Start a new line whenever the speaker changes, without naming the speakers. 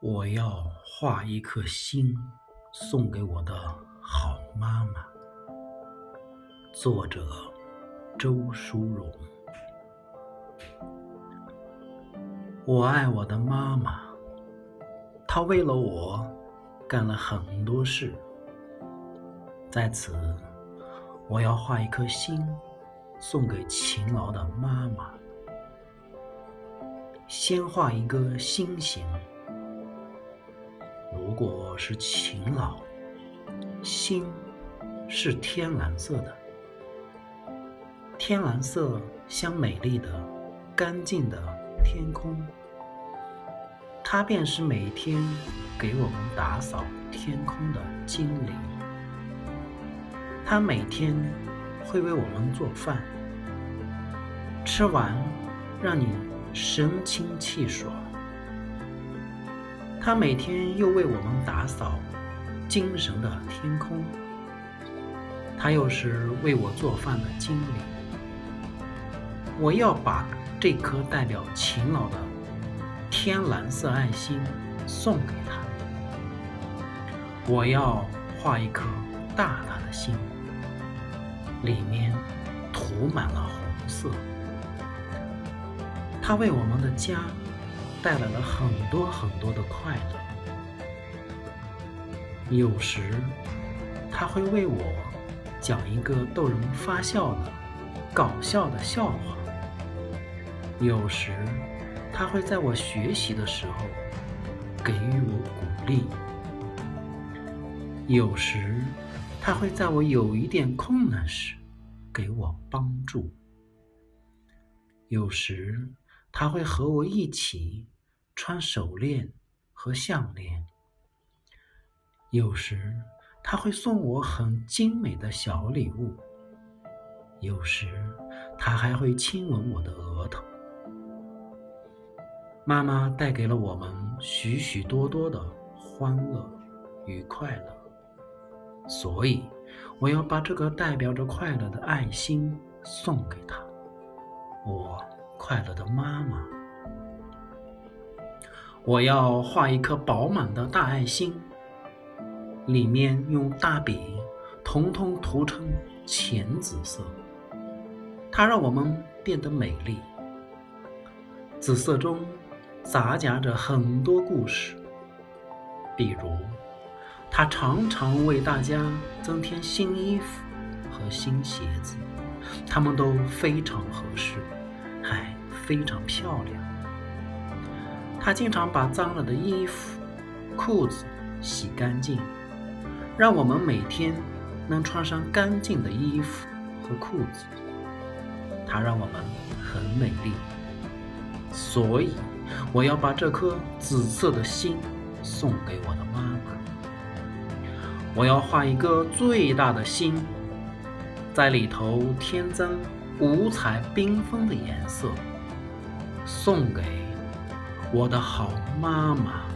我要画一颗心，送给我的好妈妈。作者：周淑荣。我爱我的妈妈，她为了我干了很多事。在此，我要画一颗心，送给勤劳的妈妈。先画一个心形。是勤劳，心是天蓝色的，天蓝色像美丽的、干净的天空，它便是每天给我们打扫天空的精灵。它每天会为我们做饭，吃完让你神清气爽。他每天又为我们打扫精神的天空，他又是为我做饭的精灵。我要把这颗代表勤劳的天蓝色爱心送给他。我要画一颗大大的心，里面涂满了红色。他为我们的家。带来了很多很多的快乐。有时，他会为我讲一个逗人发笑的搞笑的笑话；有时，他会在我学习的时候给予我鼓励；有时，他会在我有一点困难时给我帮助；有时，他会和我一起穿手链和项链。有时他会送我很精美的小礼物。有时他还会亲吻我的额头。妈妈带给了我们许许多多的欢乐与快乐，所以我要把这个代表着快乐的爱心送给她。我。快乐的妈妈，我要画一颗饱满的大爱心，里面用大笔统统涂成浅紫色，它让我们变得美丽。紫色中杂夹着很多故事，比如，它常常为大家增添新衣服和新鞋子，它们都非常合适。还非常漂亮。他经常把脏了的衣服、裤子洗干净，让我们每天能穿上干净的衣服和裤子。他让我们很美丽，所以我要把这颗紫色的心送给我的妈妈。我要画一个最大的心，在里头添增。五彩缤纷的颜色，送给我的好妈妈。